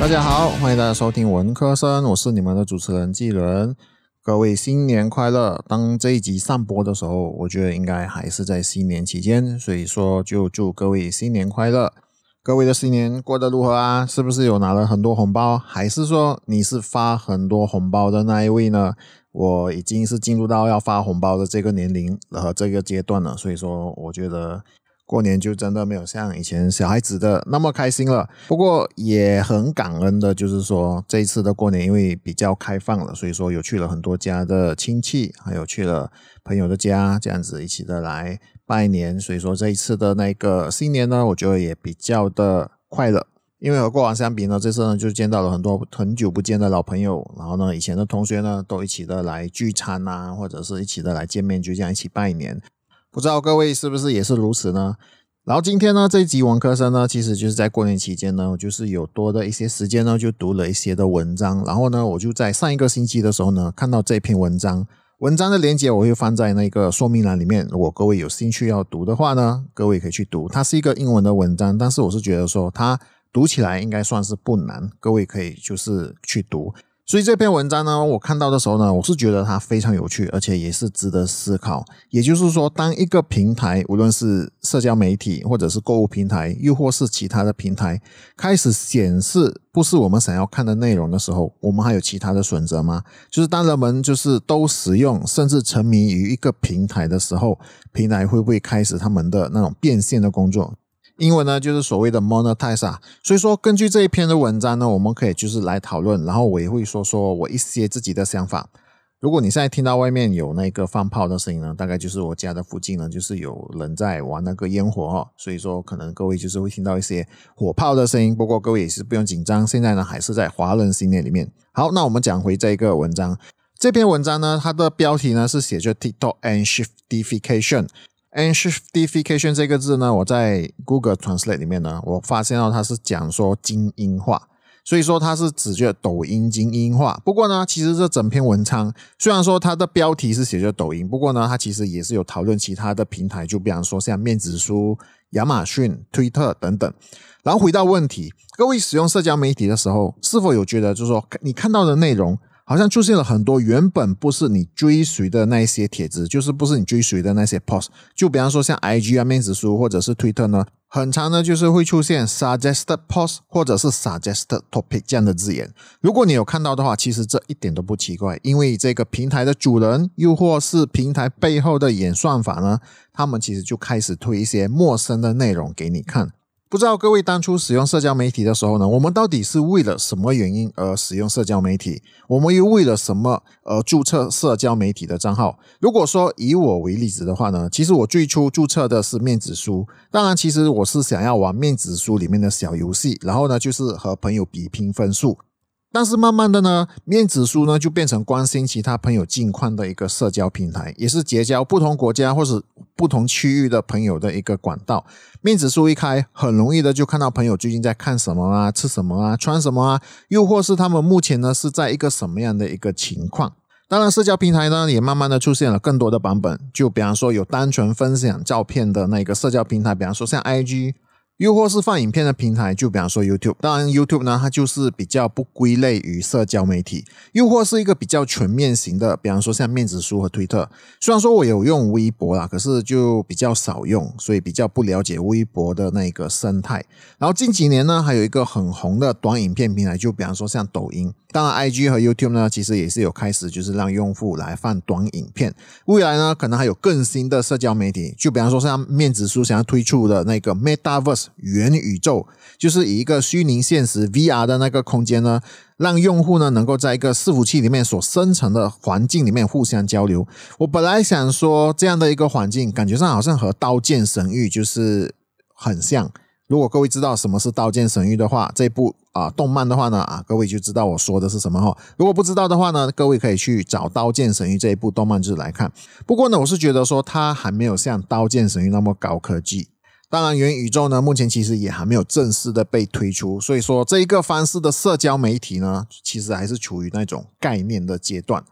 大家好，欢迎大家收听文科生，我是你们的主持人纪伦。各位新年快乐！当这一集上播的时候，我觉得应该还是在新年期间，所以说就祝各位新年快乐。各位的新年过得如何啊？是不是有拿了很多红包，还是说你是发很多红包的那一位呢？我已经是进入到要发红包的这个年龄和这个阶段了，所以说我觉得。过年就真的没有像以前小孩子的那么开心了，不过也很感恩的，就是说这一次的过年因为比较开放了，所以说有去了很多家的亲戚，还有去了朋友的家，这样子一起的来拜年，所以说这一次的那个新年呢，我觉得也比较的快乐，因为和过往相比呢，这次呢就见到了很多很久不见的老朋友，然后呢以前的同学呢都一起的来聚餐啊，或者是一起的来见面，就这样一起拜年。不知道各位是不是也是如此呢？然后今天呢，这一集文科生呢，其实就是在过年期间呢，就是有多的一些时间呢，就读了一些的文章。然后呢，我就在上一个星期的时候呢，看到这篇文章，文章的链接我会放在那个说明栏里面。如果各位有兴趣要读的话呢，各位可以去读。它是一个英文的文章，但是我是觉得说它读起来应该算是不难，各位可以就是去读。所以这篇文章呢，我看到的时候呢，我是觉得它非常有趣，而且也是值得思考。也就是说，当一个平台，无论是社交媒体，或者是购物平台，又或是其他的平台，开始显示不是我们想要看的内容的时候，我们还有其他的选择吗？就是当人们就是都使用，甚至沉迷于一个平台的时候，平台会不会开始他们的那种变现的工作？英文呢，就是所谓的 monetize 啊，所以说根据这一篇的文章呢，我们可以就是来讨论，然后我也会说说我一些自己的想法。如果你现在听到外面有那个放炮的声音呢，大概就是我家的附近呢，就是有人在玩那个烟火哦，所以说可能各位就是会听到一些火炮的声音。不过各位也是不用紧张，现在呢还是在华人新年里面。好，那我们讲回这一个文章，这篇文章呢，它的标题呢是写着 TikTok and shiftification。Anshiftification 这个字呢，我在 Google Translate 里面呢，我发现到它是讲说精英化，所以说它是指着抖音精英化。不过呢，其实这整篇文章虽然说它的标题是写着抖音，不过呢，它其实也是有讨论其他的平台，就比方说像面子书、亚马逊、推特等等。然后回到问题，各位使用社交媒体的时候，是否有觉得就是说你看到的内容？好像出现了很多原本不是你追随的那一些帖子，就是不是你追随的那些 post。就比方说像 IG 啊、面子书或者是推特呢，很长呢就是会出现 suggested post 或者是 suggested topic 这样的字眼。如果你有看到的话，其实这一点都不奇怪，因为这个平台的主人又或是平台背后的演算法呢，他们其实就开始推一些陌生的内容给你看。不知道各位当初使用社交媒体的时候呢，我们到底是为了什么原因而使用社交媒体？我们又为了什么而注册社交媒体的账号？如果说以我为例子的话呢，其实我最初注册的是面子书，当然其实我是想要玩面子书里面的小游戏，然后呢就是和朋友比拼分数。但是慢慢的呢，面子书呢就变成关心其他朋友近况的一个社交平台，也是结交不同国家或是不同区域的朋友的一个管道。面子书一开，很容易的就看到朋友最近在看什么啊、吃什么啊、穿什么啊，又或是他们目前呢是在一个什么样的一个情况。当然，社交平台呢也慢慢的出现了更多的版本，就比方说有单纯分享照片的那个社交平台，比方说像 IG。又或是放影片的平台，就比方说 YouTube，当然 YouTube 呢，它就是比较不归类于社交媒体。又或是一个比较全面型的，比方说像面子书和推特。虽然说我有用微博啦，可是就比较少用，所以比较不了解微博的那个生态。然后近几年呢，还有一个很红的短影片平台，就比方说像抖音。当然，IG 和 YouTube 呢，其实也是有开始就是让用户来放短影片。未来呢，可能还有更新的社交媒体，就比方说像面子书想要推出的那个 Metaverse 元宇宙，就是以一个虚拟现实 VR 的那个空间呢，让用户呢能够在一个伺服器里面所生成的环境里面互相交流。我本来想说这样的一个环境，感觉上好像和《刀剑神域》就是很像。如果各位知道什么是《刀剑神域》的话，这部啊动漫的话呢啊，各位就知道我说的是什么哈。如果不知道的话呢，各位可以去找《刀剑神域》这一部动漫就是来看。不过呢，我是觉得说它还没有像《刀剑神域》那么高科技。当然，元宇宙呢，目前其实也还没有正式的被推出，所以说这一个方式的社交媒体呢，其实还是处于那种概念的阶段。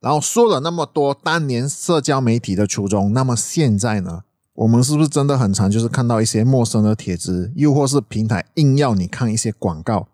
然后说了那么多当年社交媒体的初衷，那么现在呢？我们是不是真的很常就是看到一些陌生的帖子，又或是平台硬要你看一些广告？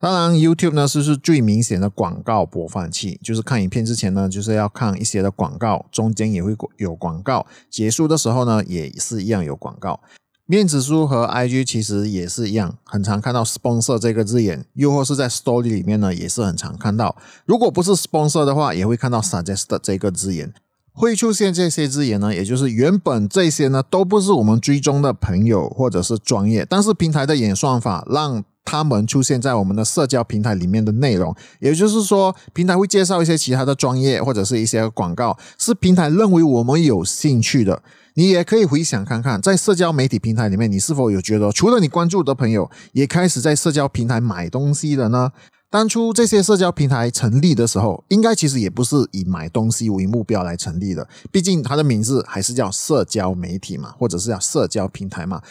当然，YouTube 呢是是最明显的广告播放器，就是看影片之前呢，就是要看一些的广告，中间也会有广告，结束的时候呢，也是一样有广告。面子书和 IG 其实也是一样，很常看到 sponsor 这个字眼，又或是在 Story 里面呢，也是很常看到。如果不是 sponsor 的话，也会看到 suggest 这个字眼。会出现这些字眼呢，也就是原本这些呢都不是我们追踪的朋友或者是专业，但是平台的演算法让他们出现在我们的社交平台里面的内容，也就是说，平台会介绍一些其他的专业或者是一些广告，是平台认为我们有兴趣的。你也可以回想看看，在社交媒体平台里面，你是否有觉得，除了你关注的朋友，也开始在社交平台买东西了呢？当初这些社交平台成立的时候，应该其实也不是以买东西为目标来成立的，毕竟它的名字还是叫社交媒体嘛，或者是叫社交平台嘛。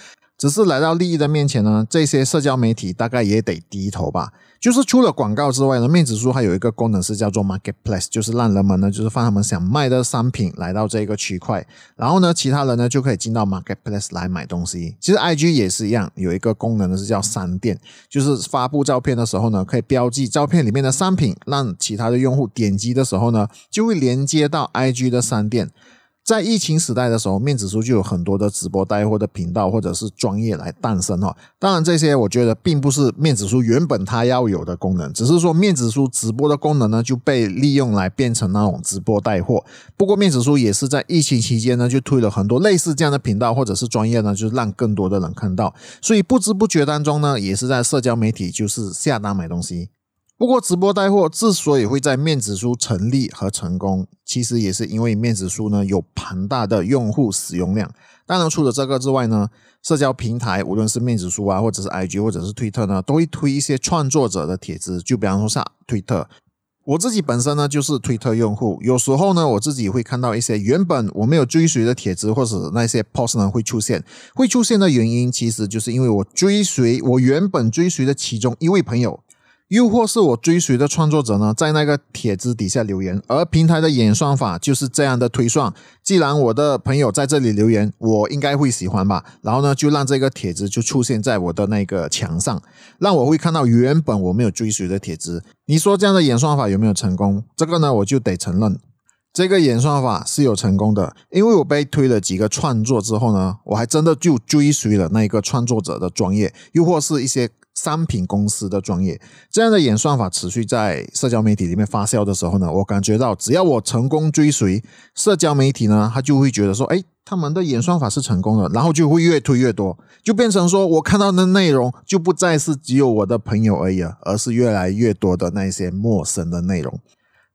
只是来到利益的面前呢，这些社交媒体大概也得低头吧。就是除了广告之外呢，面子书还有一个功能是叫做 Marketplace，就是让人们呢，就是放他们想卖的商品来到这个区块，然后呢，其他人呢就可以进到 Marketplace 来买东西。其实 IG 也是一样，有一个功能呢是叫商店，就是发布照片的时候呢，可以标记照片里面的商品，让其他的用户点击的时候呢，就会连接到 IG 的商店。在疫情时代的时候，面子书就有很多的直播带货的频道或者是专业来诞生哈。当然，这些我觉得并不是面子书原本它要有的功能，只是说面子书直播的功能呢就被利用来变成那种直播带货。不过，面子书也是在疫情期间呢就推了很多类似这样的频道或者是专业呢，就是让更多的人看到。所以不知不觉当中呢，也是在社交媒体就是下单买东西。不过，直播带货之所以会在面子书成立和成功，其实也是因为面子书呢有庞大的用户使用量。当然，除了这个之外呢，社交平台无论是面子书啊，或者是 IG，或者是推特呢，都会推一些创作者的帖子。就比方说像推特，我自己本身呢就是推特用户，有时候呢我自己会看到一些原本我没有追随的帖子，或者那些 post 呢会出现。会出现的原因，其实就是因为我追随我原本追随的其中一位朋友。又或是我追随的创作者呢，在那个帖子底下留言，而平台的演算法就是这样的推算。既然我的朋友在这里留言，我应该会喜欢吧？然后呢，就让这个帖子就出现在我的那个墙上，让我会看到原本我没有追随的帖子。你说这样的演算法有没有成功？这个呢，我就得承认，这个演算法是有成功的，因为我被推了几个创作之后呢，我还真的就追随了那个创作者的专业，又或是一些。商品公司的专业，这样的演算法持续在社交媒体里面发酵的时候呢，我感觉到只要我成功追随社交媒体呢，他就会觉得说，哎，他们的演算法是成功的，然后就会越推越多，就变成说我看到的内容就不再是只有我的朋友而已了，而是越来越多的那些陌生的内容。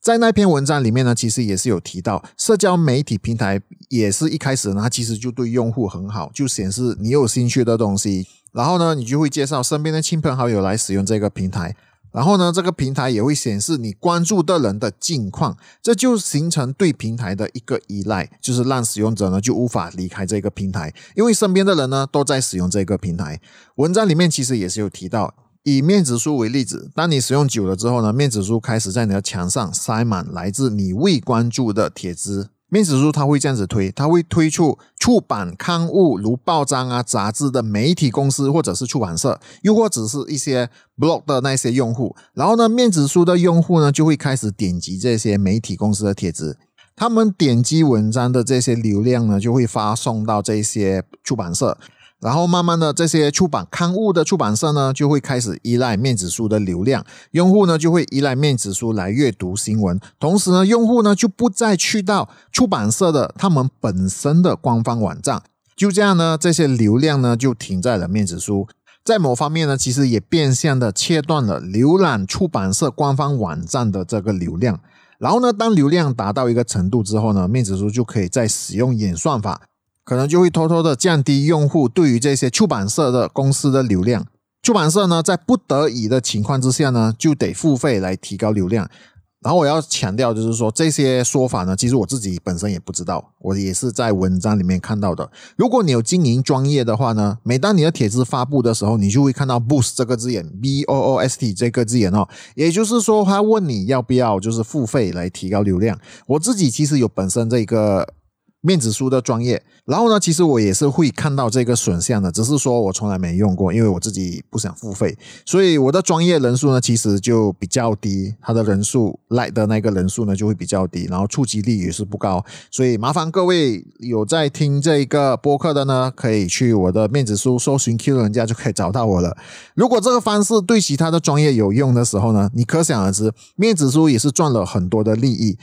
在那篇文章里面呢，其实也是有提到，社交媒体平台也是一开始呢，它其实就对用户很好，就显示你有兴趣的东西。然后呢，你就会介绍身边的亲朋好友来使用这个平台。然后呢，这个平台也会显示你关注的人的近况，这就形成对平台的一个依赖，就是让使用者呢就无法离开这个平台，因为身边的人呢都在使用这个平台。文章里面其实也是有提到，以面子书为例子，当你使用久了之后呢，面子书开始在你的墙上塞满来自你未关注的帖子。面子书它会这样子推，它会推出出版刊物如报章啊、杂志的媒体公司或者是出版社，又或者是一些 blog 的那些用户。然后呢，面子书的用户呢就会开始点击这些媒体公司的帖子，他们点击文章的这些流量呢就会发送到这些出版社。然后慢慢的，这些出版刊物的出版社呢，就会开始依赖面子书的流量，用户呢就会依赖面子书来阅读新闻。同时呢，用户呢就不再去到出版社的他们本身的官方网站。就这样呢，这些流量呢就停在了面子书。在某方面呢，其实也变相的切断了浏览出版社官方网站的这个流量。然后呢，当流量达到一个程度之后呢，面子书就可以再使用演算法。可能就会偷偷的降低用户对于这些出版社的公司的流量。出版社呢，在不得已的情况之下呢，就得付费来提高流量。然后我要强调，就是说这些说法呢，其实我自己本身也不知道，我也是在文章里面看到的。如果你有经营专业的话呢，每当你的帖子发布的时候，你就会看到 boost 这个字眼，b o o s t 这个字眼哦，也就是说他问你要不要就是付费来提高流量。我自己其实有本身这个。面子书的专业，然后呢，其实我也是会看到这个选项的，只是说我从来没用过，因为我自己不想付费，所以我的专业人数呢，其实就比较低，它的人数来的那个人数呢就会比较低，然后触及率也是不高，所以麻烦各位有在听这一个播客的呢，可以去我的面子书搜寻 Q 人家就可以找到我了。如果这个方式对其他的专业有用的时候呢，你可想而知，面子书也是赚了很多的利益。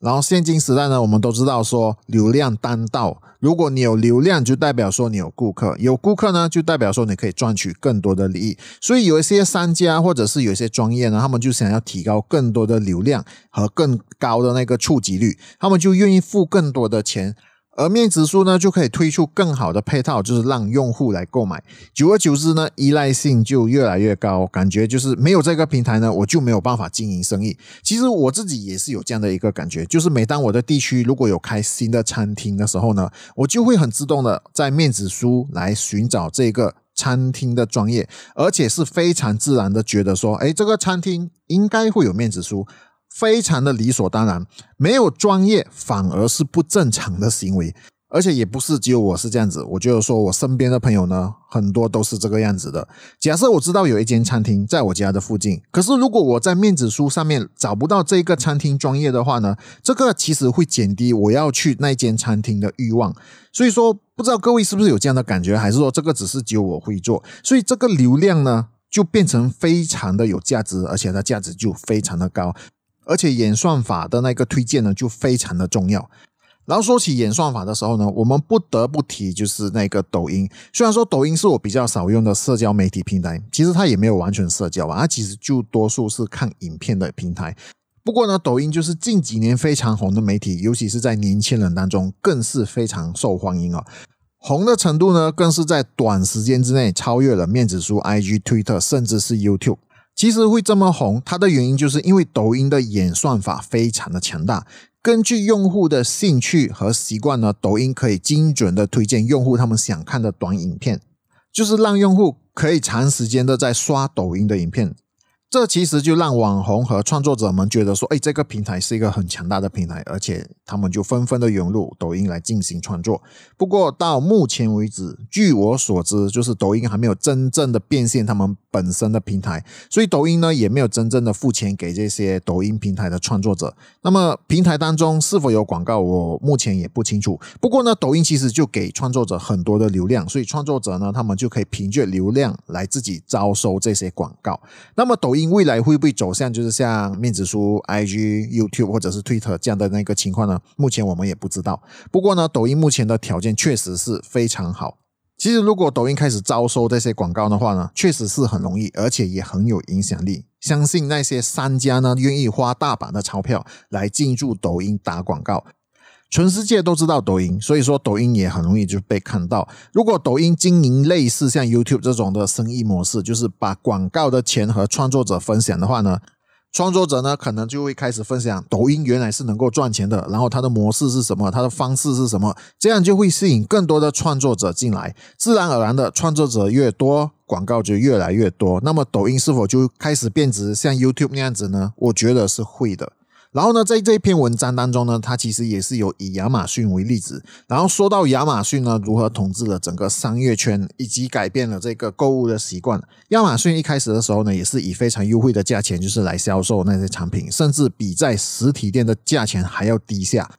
然后现今时代呢，我们都知道说流量单道，如果你有流量，就代表说你有顾客，有顾客呢，就代表说你可以赚取更多的利益。所以有一些商家或者是有一些专业呢，他们就想要提高更多的流量和更高的那个触及率，他们就愿意付更多的钱。而面子书呢，就可以推出更好的配套，就是让用户来购买。久而久之呢，依赖性就越来越高，感觉就是没有这个平台呢，我就没有办法经营生意。其实我自己也是有这样的一个感觉，就是每当我的地区如果有开新的餐厅的时候呢，我就会很自动的在面子书来寻找这个餐厅的专业，而且是非常自然的觉得说，哎，这个餐厅应该会有面子书。非常的理所当然，没有专业反而是不正常的行为，而且也不是只有我是这样子。我就说我身边的朋友呢，很多都是这个样子的。假设我知道有一间餐厅在我家的附近，可是如果我在面子书上面找不到这个餐厅专业的话呢，这个其实会减低我要去那间餐厅的欲望。所以说，不知道各位是不是有这样的感觉，还是说这个只是只有我会做？所以这个流量呢，就变成非常的有价值，而且它价值就非常的高。而且演算法的那个推荐呢，就非常的重要。然后说起演算法的时候呢，我们不得不提就是那个抖音。虽然说抖音是我比较少用的社交媒体平台，其实它也没有完全社交啊，它其实就多数是看影片的平台。不过呢，抖音就是近几年非常红的媒体，尤其是在年轻人当中更是非常受欢迎啊。红的程度呢，更是在短时间之内超越了面子书、IG、Twitter，甚至是 YouTube。其实会这么红，它的原因就是因为抖音的演算法非常的强大。根据用户的兴趣和习惯呢，抖音可以精准的推荐用户他们想看的短影片，就是让用户可以长时间的在刷抖音的影片。这其实就让网红和创作者们觉得说，哎，这个平台是一个很强大的平台，而且他们就纷纷的涌入抖音来进行创作。不过到目前为止，据我所知，就是抖音还没有真正的变现他们本身的平台，所以抖音呢也没有真正的付钱给这些抖音平台的创作者。那么平台当中是否有广告，我目前也不清楚。不过呢，抖音其实就给创作者很多的流量，所以创作者呢，他们就可以凭借流量来自己招收这些广告。那么抖音。因未来会不会走向就是像面子书、IG、YouTube 或者是 Twitter 这样的那个情况呢？目前我们也不知道。不过呢，抖音目前的条件确实是非常好。其实如果抖音开始招收这些广告的话呢，确实是很容易，而且也很有影响力。相信那些商家呢，愿意花大把的钞票来进驻抖音打广告。全世界都知道抖音，所以说抖音也很容易就被看到。如果抖音经营类似像 YouTube 这种的生意模式，就是把广告的钱和创作者分享的话呢，创作者呢可能就会开始分享抖音原来是能够赚钱的，然后它的模式是什么，它的方式是什么，这样就会吸引更多的创作者进来。自然而然的，创作者越多，广告就越来越多。那么抖音是否就开始变质像 YouTube 那样子呢？我觉得是会的。然后呢，在这一篇文章当中呢，它其实也是有以亚马逊为例子，然后说到亚马逊呢如何统治了整个商业圈，以及改变了这个购物的习惯。亚马逊一开始的时候呢，也是以非常优惠的价钱，就是来销售那些产品，甚至比在实体店的价钱还要低下，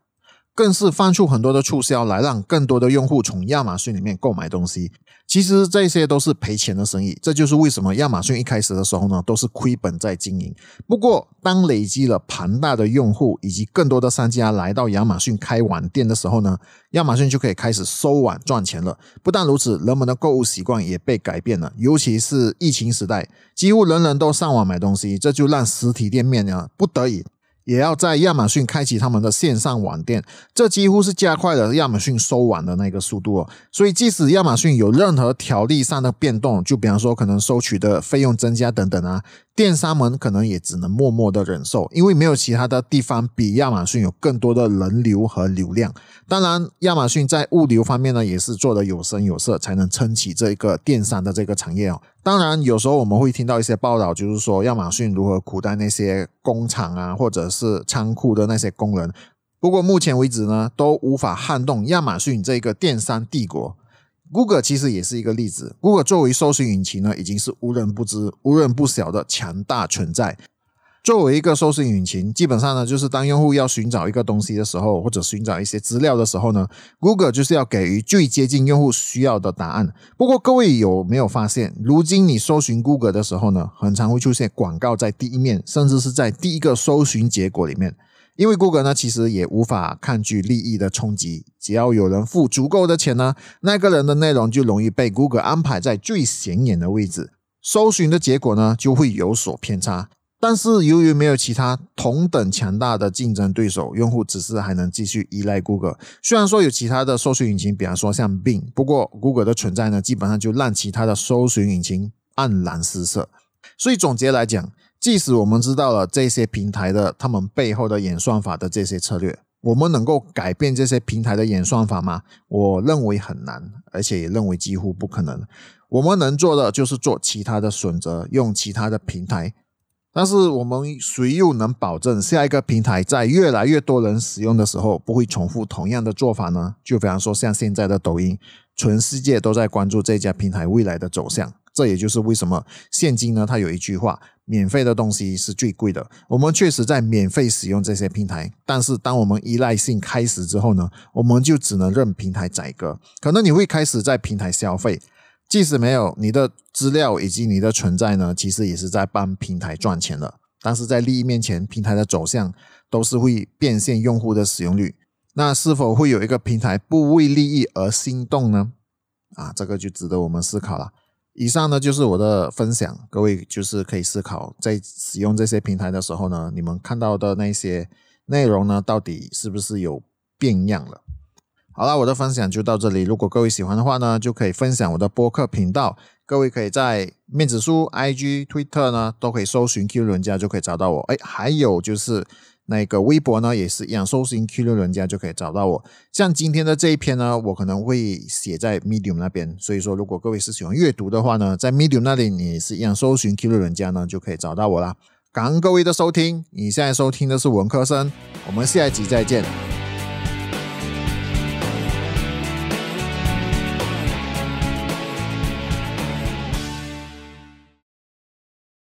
更是放出很多的促销来让更多的用户从亚马逊里面购买东西。其实这些都是赔钱的生意，这就是为什么亚马逊一开始的时候呢，都是亏本在经营。不过，当累积了庞大的用户以及更多的商家来到亚马逊开网店的时候呢，亚马逊就可以开始收网赚钱了。不但如此，人们的购物习惯也被改变了，尤其是疫情时代，几乎人人都上网买东西，这就让实体店面呢不得已。也要在亚马逊开启他们的线上网店，这几乎是加快了亚马逊收网的那个速度哦。所以，即使亚马逊有任何条例上的变动，就比方说可能收取的费用增加等等啊，电商们可能也只能默默的忍受，因为没有其他的地方比亚马逊有更多的人流和流量。当然，亚马逊在物流方面呢，也是做的有声有色，才能撑起这一个电商的这个产业哦。当然，有时候我们会听到一些报道，就是说亚马逊如何苦待那些工厂啊，或者是仓库的那些工人。不过目前为止呢，都无法撼动亚马逊这个电商帝国。Google 其实也是一个例子。Google 作为搜索引擎呢，已经是无人不知、无人不晓的强大存在。作为一个搜索引擎，基本上呢，就是当用户要寻找一个东西的时候，或者寻找一些资料的时候呢，Google 就是要给予最接近用户需要的答案。不过，各位有没有发现，如今你搜寻 Google 的时候呢，很常会出现广告在第一面，甚至是在第一个搜寻结果里面。因为 Google 呢，其实也无法抗拒利益的冲击，只要有人付足够的钱呢，那个人的内容就容易被 Google 安排在最显眼的位置，搜寻的结果呢就会有所偏差。但是由于没有其他同等强大的竞争对手，用户只是还能继续依赖 Google。虽然说有其他的搜索引擎，比方说像 Bing，不过 Google 的存在呢，基本上就让其他的搜索引擎黯然失色。所以总结来讲。即使我们知道了这些平台的他们背后的演算法的这些策略，我们能够改变这些平台的演算法吗？我认为很难，而且也认为几乎不可能。我们能做的就是做其他的选择，用其他的平台。但是我们谁又能保证下一个平台在越来越多人使用的时候不会重复同样的做法呢？就比方说像现在的抖音，全世界都在关注这家平台未来的走向。这也就是为什么现今呢，它有一句话：免费的东西是最贵的。我们确实在免费使用这些平台，但是当我们依赖性开始之后呢，我们就只能任平台宰割。可能你会开始在平台消费，即使没有你的资料以及你的存在呢，其实也是在帮平台赚钱了。但是在利益面前，平台的走向都是会变现用户的使用率。那是否会有一个平台不为利益而心动呢？啊，这个就值得我们思考了。以上呢就是我的分享，各位就是可以思考，在使用这些平台的时候呢，你们看到的那些内容呢，到底是不是有变样了？好了，我的分享就到这里。如果各位喜欢的话呢，就可以分享我的播客频道。各位可以在面子书、IG、Twitter 呢，都可以搜寻 Q 轮家就可以找到我。哎，还有就是。那个微博呢，也是一样，搜寻 Q 六人家就可以找到我。像今天的这一篇呢，我可能会写在 Medium 那边，所以说如果各位是喜欢阅读的话呢，在 Medium 那里你也是一样搜寻 Q 六人家呢，就可以找到我啦。感恩各位的收听，你现在收听的是文科生，我们下一集再见。